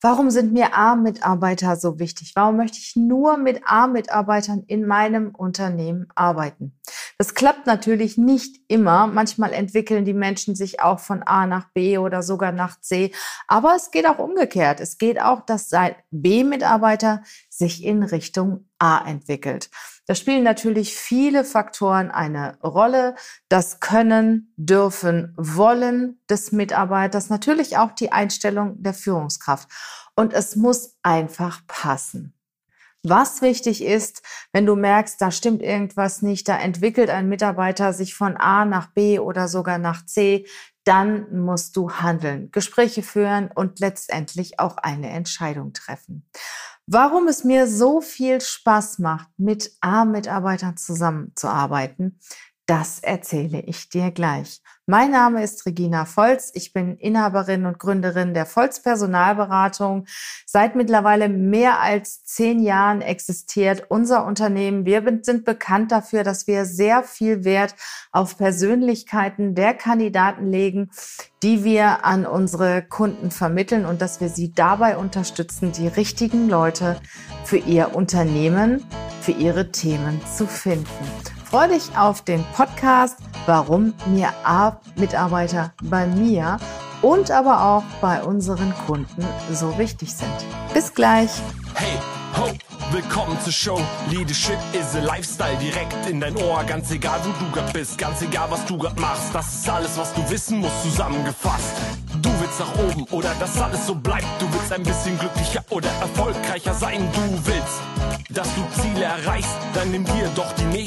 Warum sind mir A-Mitarbeiter so wichtig? Warum möchte ich nur mit A-Mitarbeitern in meinem Unternehmen arbeiten? Das klappt natürlich nicht immer. Manchmal entwickeln die Menschen sich auch von A nach B oder sogar nach C. Aber es geht auch umgekehrt. Es geht auch, dass sein B-Mitarbeiter sich in Richtung A entwickelt. Da spielen natürlich viele Faktoren eine Rolle. Das Können, Dürfen, Wollen des Mitarbeiters, natürlich auch die Einstellung der Führungskraft. Und es muss einfach passen. Was wichtig ist, wenn du merkst, da stimmt irgendwas nicht, da entwickelt ein Mitarbeiter sich von A nach B oder sogar nach C, dann musst du handeln, Gespräche führen und letztendlich auch eine Entscheidung treffen. Warum es mir so viel Spaß macht, mit A-Mitarbeitern zusammenzuarbeiten, das erzähle ich dir gleich. Mein Name ist Regina Volz. Ich bin Inhaberin und Gründerin der Volz Personalberatung. Seit mittlerweile mehr als zehn Jahren existiert unser Unternehmen. Wir sind bekannt dafür, dass wir sehr viel Wert auf Persönlichkeiten der Kandidaten legen, die wir an unsere Kunden vermitteln und dass wir sie dabei unterstützen, die richtigen Leute für ihr Unternehmen, für ihre Themen zu finden. Freue dich auf den Podcast, warum mir A-Mitarbeiter bei mir und aber auch bei unseren Kunden so wichtig sind. Bis gleich. Hey, ho, willkommen zur Show. Leadership is a Lifestyle direkt in dein Ohr. Ganz egal, wo du grad bist, ganz egal, was du grad machst. Das ist alles, was du wissen musst, zusammengefasst. Du willst nach oben oder dass alles so bleibt. Du willst ein bisschen glücklicher oder erfolgreicher sein. Du willst dass du Ziele erreichst, dann nimm dir doch die Minuten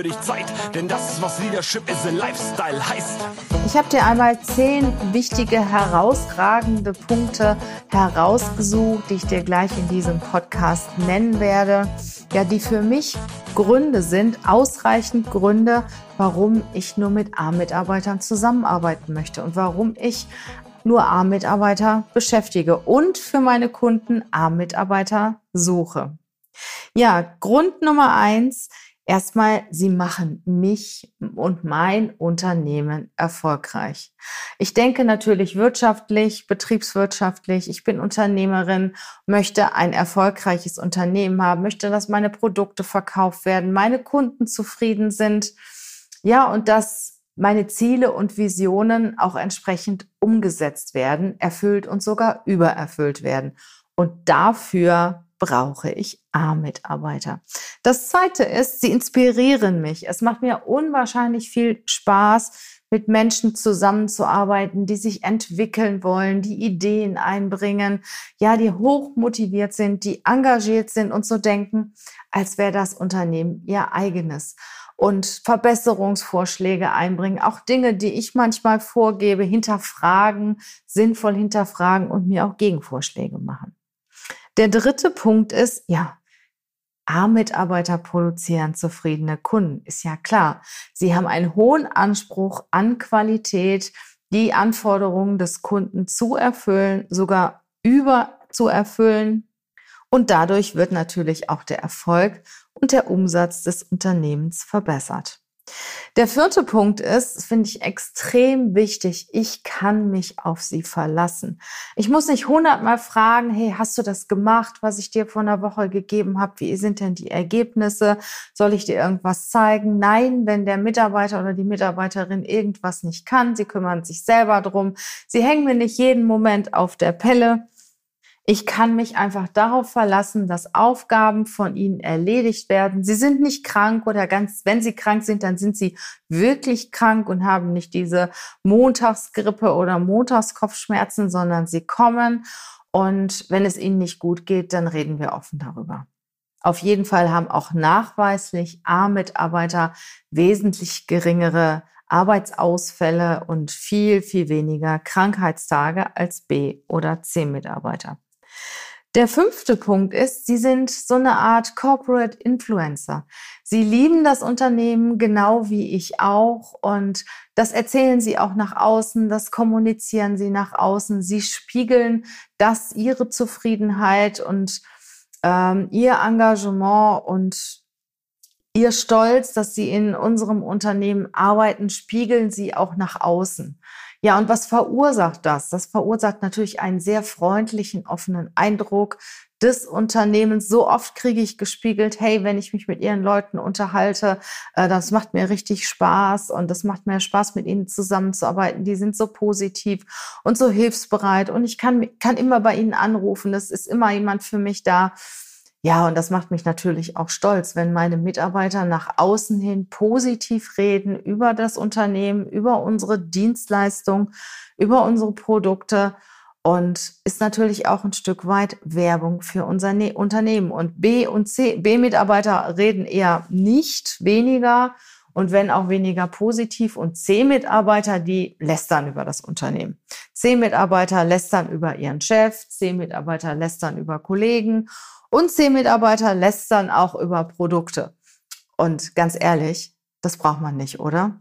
für dich Zeit, denn das ist was Leadership is a Lifestyle heißt. Ich habe dir einmal zehn wichtige, herausragende Punkte herausgesucht, die ich dir gleich in diesem Podcast nennen werde, ja, die für mich Gründe sind, ausreichend Gründe, warum ich nur mit A-Mitarbeitern zusammenarbeiten möchte und warum ich nur A-Mitarbeiter beschäftige und für meine Kunden A-Mitarbeiter suche. Ja, Grund Nummer eins. Erstmal, sie machen mich und mein Unternehmen erfolgreich. Ich denke natürlich wirtschaftlich, betriebswirtschaftlich. Ich bin Unternehmerin, möchte ein erfolgreiches Unternehmen haben, möchte, dass meine Produkte verkauft werden, meine Kunden zufrieden sind. Ja, und dass meine Ziele und Visionen auch entsprechend umgesetzt werden, erfüllt und sogar übererfüllt werden. Und dafür brauche ich A-Mitarbeiter. Das zweite ist, sie inspirieren mich. Es macht mir unwahrscheinlich viel Spaß, mit Menschen zusammenzuarbeiten, die sich entwickeln wollen, die Ideen einbringen, ja, die hoch motiviert sind, die engagiert sind und so denken, als wäre das Unternehmen ihr eigenes und Verbesserungsvorschläge einbringen, auch Dinge, die ich manchmal vorgebe, hinterfragen, sinnvoll hinterfragen und mir auch Gegenvorschläge machen. Der dritte Punkt ist, ja, A-Mitarbeiter produzieren zufriedene Kunden, ist ja klar. Sie haben einen hohen Anspruch an Qualität, die Anforderungen des Kunden zu erfüllen, sogar über zu erfüllen. Und dadurch wird natürlich auch der Erfolg und der Umsatz des Unternehmens verbessert. Der vierte Punkt ist, finde ich extrem wichtig, ich kann mich auf sie verlassen. Ich muss nicht hundertmal fragen, hey, hast du das gemacht, was ich dir vor einer Woche gegeben habe? Wie sind denn die Ergebnisse? Soll ich dir irgendwas zeigen? Nein, wenn der Mitarbeiter oder die Mitarbeiterin irgendwas nicht kann, sie kümmern sich selber drum. Sie hängen mir nicht jeden Moment auf der Pelle. Ich kann mich einfach darauf verlassen, dass Aufgaben von ihnen erledigt werden. Sie sind nicht krank oder ganz, wenn sie krank sind, dann sind sie wirklich krank und haben nicht diese Montagsgrippe oder Montagskopfschmerzen, sondern sie kommen und wenn es ihnen nicht gut geht, dann reden wir offen darüber. Auf jeden Fall haben auch nachweislich A-Mitarbeiter wesentlich geringere Arbeitsausfälle und viel, viel weniger Krankheitstage als B- oder C-Mitarbeiter. Der fünfte Punkt ist, Sie sind so eine Art Corporate Influencer. Sie lieben das Unternehmen genau wie ich auch und das erzählen Sie auch nach außen, das kommunizieren Sie nach außen. Sie spiegeln das, Ihre Zufriedenheit und ähm, Ihr Engagement und Ihr Stolz, dass Sie in unserem Unternehmen arbeiten, spiegeln Sie auch nach außen. Ja, und was verursacht das? Das verursacht natürlich einen sehr freundlichen, offenen Eindruck des Unternehmens. So oft kriege ich gespiegelt, hey, wenn ich mich mit ihren Leuten unterhalte, äh, das macht mir richtig Spaß und das macht mir Spaß, mit ihnen zusammenzuarbeiten. Die sind so positiv und so hilfsbereit und ich kann, kann immer bei ihnen anrufen. Es ist immer jemand für mich da. Ja, und das macht mich natürlich auch stolz, wenn meine Mitarbeiter nach außen hin positiv reden über das Unternehmen, über unsere Dienstleistung, über unsere Produkte und ist natürlich auch ein Stück weit Werbung für unser ne Unternehmen. Und B und C, B-Mitarbeiter reden eher nicht weniger und wenn auch weniger positiv und C-Mitarbeiter, die lästern über das Unternehmen. C-Mitarbeiter lästern über ihren Chef, C-Mitarbeiter lästern über Kollegen und C-Mitarbeiter lästern auch über Produkte. Und ganz ehrlich, das braucht man nicht, oder?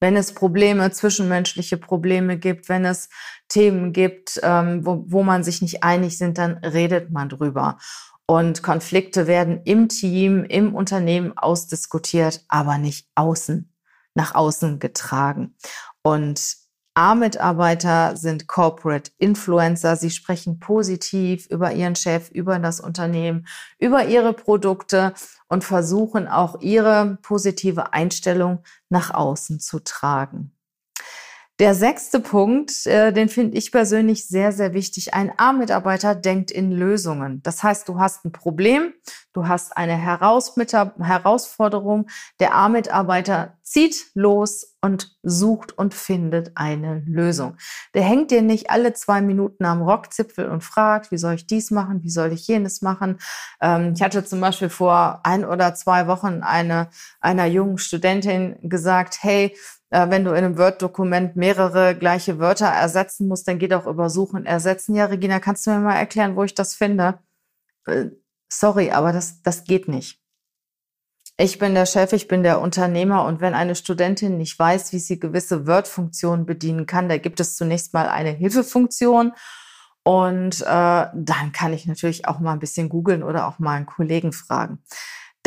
Wenn es Probleme, zwischenmenschliche Probleme gibt, wenn es Themen gibt, ähm, wo, wo man sich nicht einig sind, dann redet man drüber. Und Konflikte werden im Team, im Unternehmen ausdiskutiert, aber nicht außen, nach außen getragen. Und A-Mitarbeiter sind Corporate Influencer. Sie sprechen positiv über ihren Chef, über das Unternehmen, über ihre Produkte und versuchen auch ihre positive Einstellung nach außen zu tragen. Der sechste Punkt, äh, den finde ich persönlich sehr, sehr wichtig. Ein A-Mitarbeiter denkt in Lösungen. Das heißt, du hast ein Problem, du hast eine Heraus Herausforderung. Der A-Mitarbeiter zieht los und sucht und findet eine Lösung. Der hängt dir nicht alle zwei Minuten am Rockzipfel und fragt, wie soll ich dies machen, wie soll ich jenes machen. Ähm, ich hatte zum Beispiel vor ein oder zwei Wochen eine, einer jungen Studentin gesagt, hey, äh, wenn du in einem Word-Dokument mehrere gleiche Wörter ersetzen musst, dann geht auch über Suchen ersetzen. Ja, Regina, kannst du mir mal erklären, wo ich das finde? Äh, sorry, aber das, das geht nicht. Ich bin der Chef, ich bin der Unternehmer und wenn eine Studentin nicht weiß, wie sie gewisse Word-Funktionen bedienen kann, da gibt es zunächst mal eine Hilfefunktion und äh, dann kann ich natürlich auch mal ein bisschen googeln oder auch mal einen Kollegen fragen.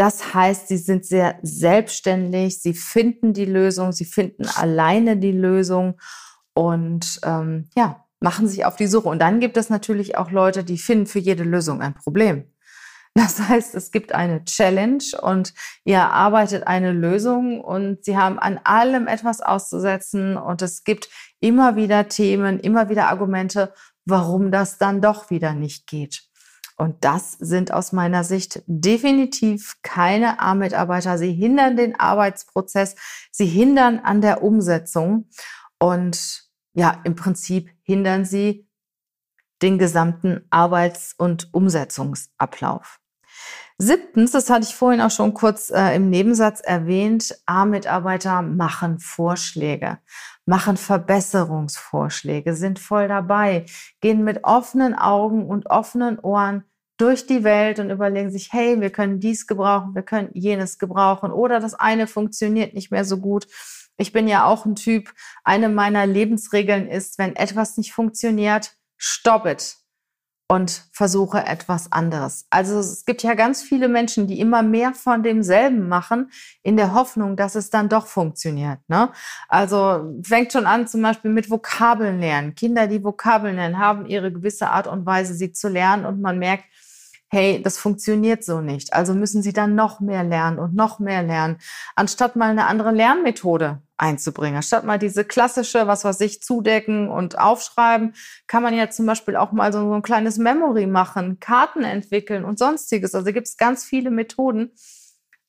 Das heißt, sie sind sehr selbstständig, sie finden die Lösung, sie finden alleine die Lösung und ähm, ja, machen sich auf die Suche. Und dann gibt es natürlich auch Leute, die finden für jede Lösung ein Problem. Das heißt, es gibt eine Challenge und ihr erarbeitet eine Lösung und sie haben an allem etwas auszusetzen und es gibt immer wieder Themen, immer wieder Argumente, warum das dann doch wieder nicht geht. Und das sind aus meiner Sicht definitiv keine A-Mitarbeiter. Sie hindern den Arbeitsprozess, sie hindern an der Umsetzung und ja, im Prinzip hindern sie den gesamten Arbeits- und Umsetzungsablauf. Siebtens, das hatte ich vorhin auch schon kurz äh, im Nebensatz erwähnt, A-Mitarbeiter machen Vorschläge, machen Verbesserungsvorschläge, sind voll dabei, gehen mit offenen Augen und offenen Ohren durch die Welt und überlegen sich, hey, wir können dies gebrauchen, wir können jenes gebrauchen oder das eine funktioniert nicht mehr so gut. Ich bin ja auch ein Typ, eine meiner Lebensregeln ist, wenn etwas nicht funktioniert, stop it und versuche etwas anderes. Also es gibt ja ganz viele Menschen, die immer mehr von demselben machen, in der Hoffnung, dass es dann doch funktioniert. Ne? Also fängt schon an zum Beispiel mit Vokabeln lernen. Kinder, die Vokabeln lernen, haben ihre gewisse Art und Weise, sie zu lernen und man merkt, hey, das funktioniert so nicht. Also müssen sie dann noch mehr lernen und noch mehr lernen, anstatt mal eine andere Lernmethode einzubringen. Statt mal diese klassische, was weiß ich, zudecken und aufschreiben, kann man ja zum Beispiel auch mal so ein kleines Memory machen, Karten entwickeln und sonstiges. Also gibt es ganz viele Methoden.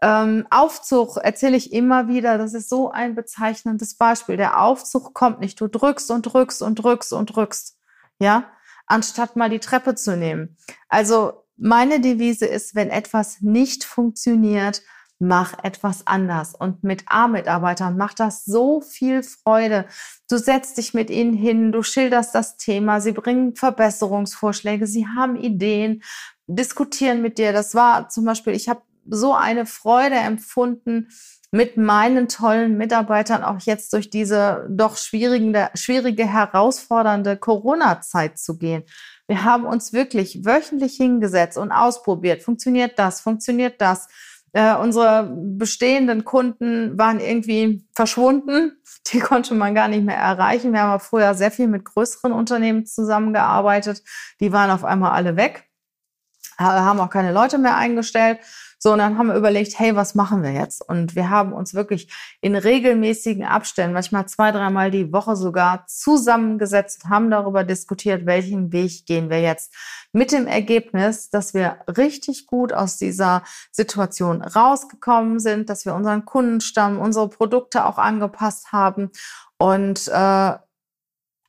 Ähm, Aufzug erzähle ich immer wieder, das ist so ein bezeichnendes Beispiel. Der Aufzug kommt nicht, du drückst und drückst und drückst und drückst, ja, anstatt mal die Treppe zu nehmen. Also meine Devise ist, wenn etwas nicht funktioniert, mach etwas anders. Und mit A-Mitarbeitern macht das so viel Freude. Du setzt dich mit ihnen hin, du schilderst das Thema, sie bringen Verbesserungsvorschläge, sie haben Ideen, diskutieren mit dir. Das war zum Beispiel, ich habe so eine Freude empfunden, mit meinen tollen Mitarbeitern auch jetzt durch diese doch schwierige, schwierige herausfordernde Corona-Zeit zu gehen. Wir haben uns wirklich wöchentlich hingesetzt und ausprobiert. Funktioniert das? Funktioniert das? Äh, unsere bestehenden Kunden waren irgendwie verschwunden. Die konnte man gar nicht mehr erreichen. Wir haben früher sehr viel mit größeren Unternehmen zusammengearbeitet. Die waren auf einmal alle weg, haben auch keine Leute mehr eingestellt. So, und dann haben wir überlegt, hey, was machen wir jetzt? Und wir haben uns wirklich in regelmäßigen Abständen, manchmal zwei, dreimal die Woche sogar, zusammengesetzt, haben darüber diskutiert, welchen Weg gehen wir jetzt. Mit dem Ergebnis, dass wir richtig gut aus dieser Situation rausgekommen sind, dass wir unseren Kundenstamm, unsere Produkte auch angepasst haben und äh,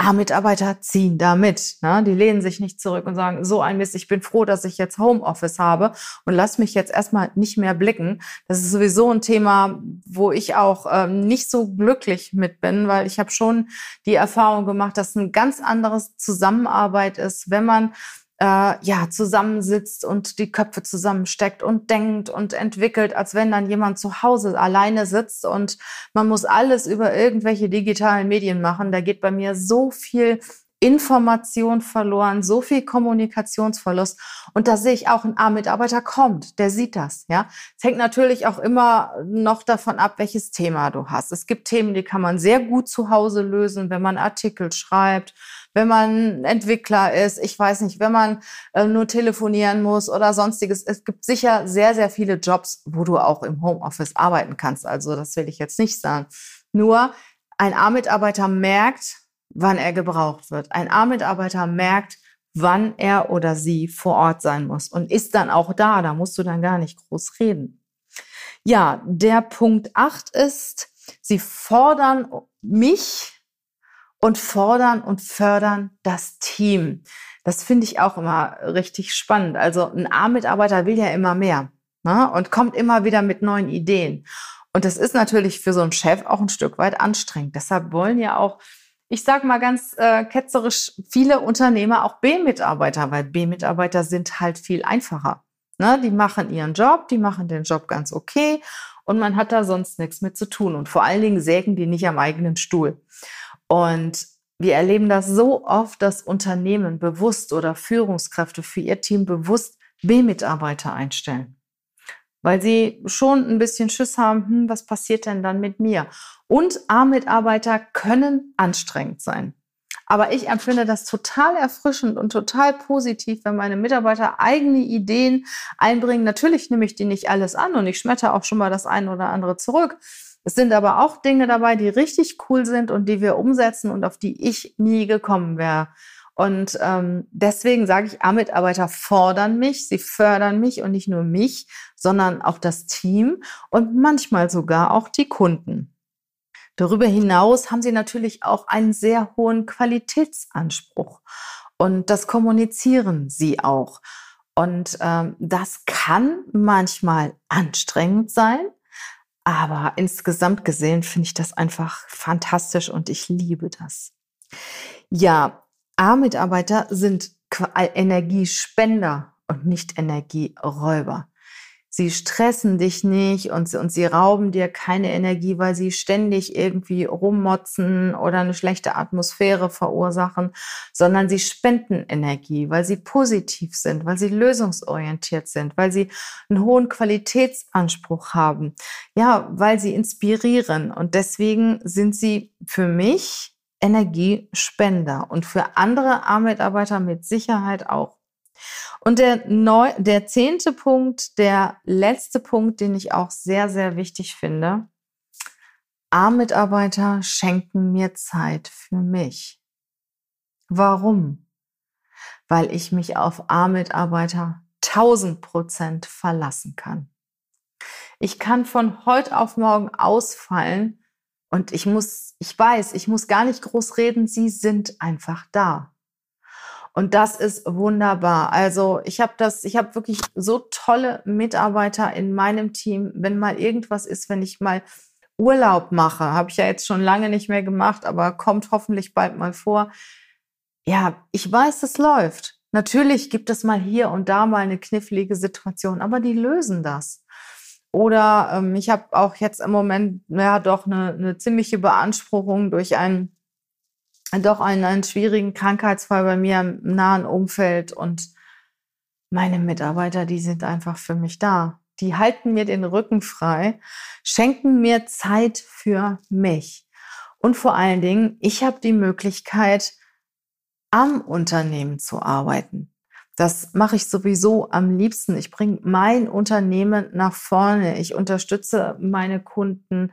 ah, Mitarbeiter ziehen da mit. Ne? Die lehnen sich nicht zurück und sagen, so ein Mist, ich bin froh, dass ich jetzt Homeoffice habe und lass mich jetzt erstmal nicht mehr blicken. Das ist sowieso ein Thema, wo ich auch ähm, nicht so glücklich mit bin, weil ich habe schon die Erfahrung gemacht, dass ein ganz anderes Zusammenarbeit ist, wenn man äh, ja, zusammensitzt und die Köpfe zusammensteckt und denkt und entwickelt, als wenn dann jemand zu Hause alleine sitzt und man muss alles über irgendwelche digitalen Medien machen. Da geht bei mir so viel Information verloren, so viel Kommunikationsverlust. Und da sehe ich auch, ein A-Mitarbeiter kommt, der sieht das, ja. Es hängt natürlich auch immer noch davon ab, welches Thema du hast. Es gibt Themen, die kann man sehr gut zu Hause lösen, wenn man Artikel schreibt, wenn man Entwickler ist, ich weiß nicht, wenn man äh, nur telefonieren muss oder sonstiges. Es gibt sicher sehr, sehr viele Jobs, wo du auch im Homeoffice arbeiten kannst. Also das will ich jetzt nicht sagen. Nur ein A-Mitarbeiter merkt, wann er gebraucht wird. Ein A-Mitarbeiter merkt, wann er oder sie vor Ort sein muss und ist dann auch da. Da musst du dann gar nicht groß reden. Ja, der Punkt acht ist, sie fordern mich und fordern und fördern das Team. Das finde ich auch immer richtig spannend. Also ein A-Mitarbeiter will ja immer mehr ne? und kommt immer wieder mit neuen Ideen. Und das ist natürlich für so einen Chef auch ein Stück weit anstrengend. Deshalb wollen ja auch, ich sage mal ganz äh, ketzerisch, viele Unternehmer auch B-Mitarbeiter, weil B-Mitarbeiter sind halt viel einfacher. Ne? Die machen ihren Job, die machen den Job ganz okay und man hat da sonst nichts mit zu tun. Und vor allen Dingen sägen die nicht am eigenen Stuhl. Und wir erleben das so oft, dass Unternehmen bewusst oder Führungskräfte für ihr Team bewusst B-Mitarbeiter einstellen. Weil sie schon ein bisschen Schiss haben, hm, was passiert denn dann mit mir? Und A-Mitarbeiter können anstrengend sein. Aber ich empfinde das total erfrischend und total positiv, wenn meine Mitarbeiter eigene Ideen einbringen. Natürlich nehme ich die nicht alles an und ich schmetter auch schon mal das eine oder andere zurück. Es sind aber auch Dinge dabei, die richtig cool sind und die wir umsetzen und auf die ich nie gekommen wäre. Und ähm, deswegen sage ich, A-Mitarbeiter fordern mich, sie fördern mich und nicht nur mich, sondern auch das Team und manchmal sogar auch die Kunden. Darüber hinaus haben sie natürlich auch einen sehr hohen Qualitätsanspruch und das kommunizieren sie auch. Und ähm, das kann manchmal anstrengend sein, aber insgesamt gesehen finde ich das einfach fantastisch und ich liebe das. Ja, A-Mitarbeiter sind Energiespender und nicht Energieräuber. Sie stressen dich nicht und sie, und sie rauben dir keine Energie, weil sie ständig irgendwie rummotzen oder eine schlechte Atmosphäre verursachen, sondern sie spenden Energie, weil sie positiv sind, weil sie lösungsorientiert sind, weil sie einen hohen Qualitätsanspruch haben, ja, weil sie inspirieren. Und deswegen sind sie für mich Energiespender und für andere A-Mitarbeiter mit Sicherheit auch. Und der, neu, der zehnte Punkt, der letzte Punkt, den ich auch sehr, sehr wichtig finde. A-Mitarbeiter schenken mir Zeit für mich. Warum? Weil ich mich auf A-Mitarbeiter 1000 Prozent verlassen kann. Ich kann von heute auf morgen ausfallen und ich muss, ich weiß, ich muss gar nicht groß reden, sie sind einfach da. Und das ist wunderbar. Also ich habe das, ich habe wirklich so tolle Mitarbeiter in meinem Team. Wenn mal irgendwas ist, wenn ich mal Urlaub mache, habe ich ja jetzt schon lange nicht mehr gemacht, aber kommt hoffentlich bald mal vor. Ja, ich weiß, es läuft. Natürlich gibt es mal hier und da mal eine knifflige Situation, aber die lösen das. Oder ähm, ich habe auch jetzt im Moment ja doch eine, eine ziemliche Beanspruchung durch einen doch einen, einen schwierigen Krankheitsfall bei mir im nahen Umfeld und meine Mitarbeiter, die sind einfach für mich da. die halten mir den Rücken frei, schenken mir Zeit für mich. Und vor allen Dingen, ich habe die Möglichkeit, am Unternehmen zu arbeiten. Das mache ich sowieso am liebsten. Ich bringe mein Unternehmen nach vorne. Ich unterstütze meine Kunden.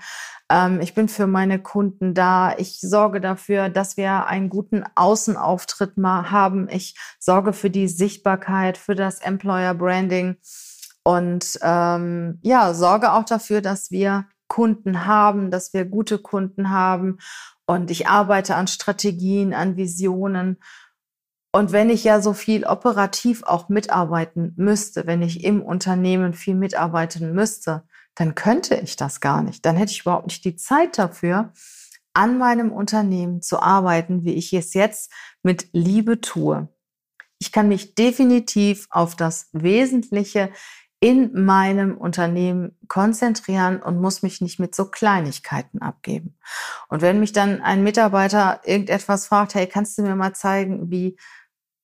Ähm, ich bin für meine Kunden da. Ich sorge dafür, dass wir einen guten Außenauftritt mal haben. Ich sorge für die Sichtbarkeit, für das Employer Branding und ähm, ja, sorge auch dafür, dass wir Kunden haben, dass wir gute Kunden haben. Und ich arbeite an Strategien, an Visionen. Und wenn ich ja so viel operativ auch mitarbeiten müsste, wenn ich im Unternehmen viel mitarbeiten müsste, dann könnte ich das gar nicht. Dann hätte ich überhaupt nicht die Zeit dafür, an meinem Unternehmen zu arbeiten, wie ich es jetzt mit Liebe tue. Ich kann mich definitiv auf das Wesentliche in meinem Unternehmen konzentrieren und muss mich nicht mit so Kleinigkeiten abgeben. Und wenn mich dann ein Mitarbeiter irgendetwas fragt, hey, kannst du mir mal zeigen, wie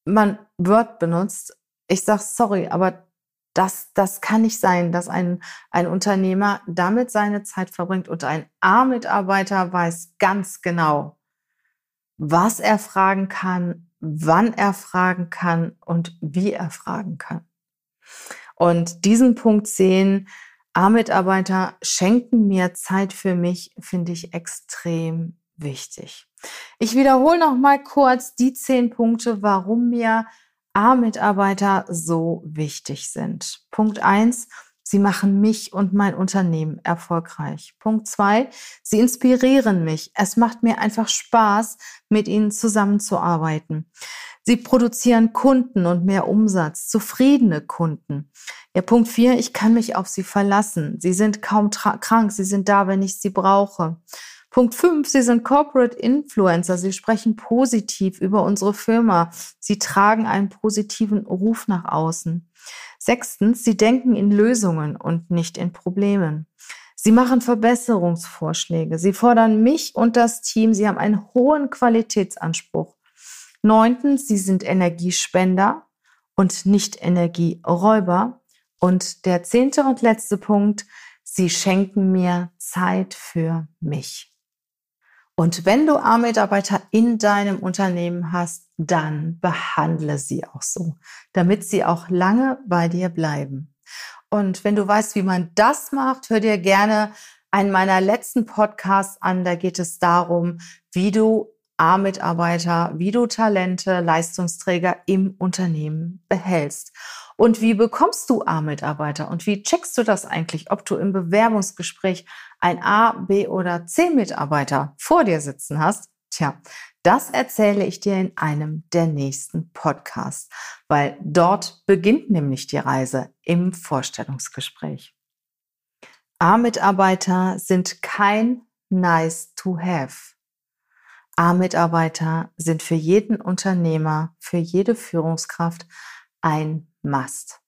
man Word benutzt, ich sage, sorry, aber das, das kann nicht sein, dass ein, ein Unternehmer damit seine Zeit verbringt und ein A-Mitarbeiter weiß ganz genau, was er fragen kann, wann er fragen kann und wie er fragen kann. Und diesen Punkt sehen, A-Mitarbeiter schenken mir Zeit für mich, finde ich extrem wichtig. Ich wiederhole noch mal kurz die zehn Punkte, warum mir A-Mitarbeiter so wichtig sind. Punkt eins: Sie machen mich und mein Unternehmen erfolgreich. Punkt zwei, sie inspirieren mich. Es macht mir einfach Spaß, mit ihnen zusammenzuarbeiten. Sie produzieren Kunden und mehr Umsatz, zufriedene Kunden. Ja, Punkt vier, ich kann mich auf sie verlassen. Sie sind kaum krank, sie sind da, wenn ich sie brauche. Punkt 5, Sie sind Corporate Influencer. Sie sprechen positiv über unsere Firma. Sie tragen einen positiven Ruf nach außen. Sechstens, Sie denken in Lösungen und nicht in Problemen. Sie machen Verbesserungsvorschläge. Sie fordern mich und das Team. Sie haben einen hohen Qualitätsanspruch. Neuntens, Sie sind Energiespender und nicht Energieräuber. Und der zehnte und letzte Punkt, Sie schenken mir Zeit für mich. Und wenn du A-Mitarbeiter in deinem Unternehmen hast, dann behandle sie auch so, damit sie auch lange bei dir bleiben. Und wenn du weißt, wie man das macht, hör dir gerne einen meiner letzten Podcasts an. Da geht es darum, wie du A-Mitarbeiter, wie du Talente, Leistungsträger im Unternehmen behältst. Und wie bekommst du A-Mitarbeiter? Und wie checkst du das eigentlich, ob du im Bewerbungsgespräch ein A, B oder C-Mitarbeiter vor dir sitzen hast? Tja, das erzähle ich dir in einem der nächsten Podcasts, weil dort beginnt nämlich die Reise im Vorstellungsgespräch. A-Mitarbeiter sind kein nice to have. A-Mitarbeiter sind für jeden Unternehmer, für jede Führungskraft ein Must.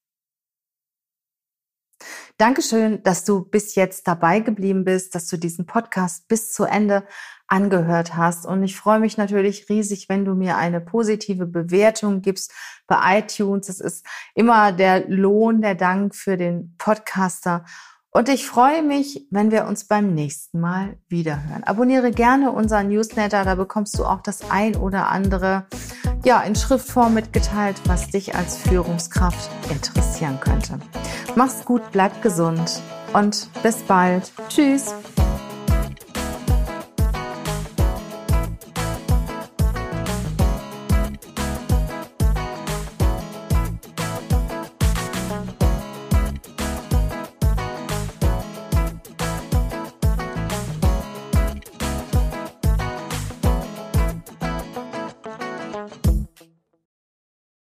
Dankeschön, dass du bis jetzt dabei geblieben bist, dass du diesen Podcast bis zu Ende angehört hast. Und ich freue mich natürlich riesig, wenn du mir eine positive Bewertung gibst bei iTunes. Es ist immer der Lohn, der Dank für den Podcaster. Und ich freue mich, wenn wir uns beim nächsten Mal wiederhören. Abonniere gerne unseren Newsletter, da bekommst du auch das ein oder andere ja, in Schriftform mitgeteilt, was dich als Führungskraft interessieren könnte. Mach's gut, bleib gesund und bis bald. Tschüss.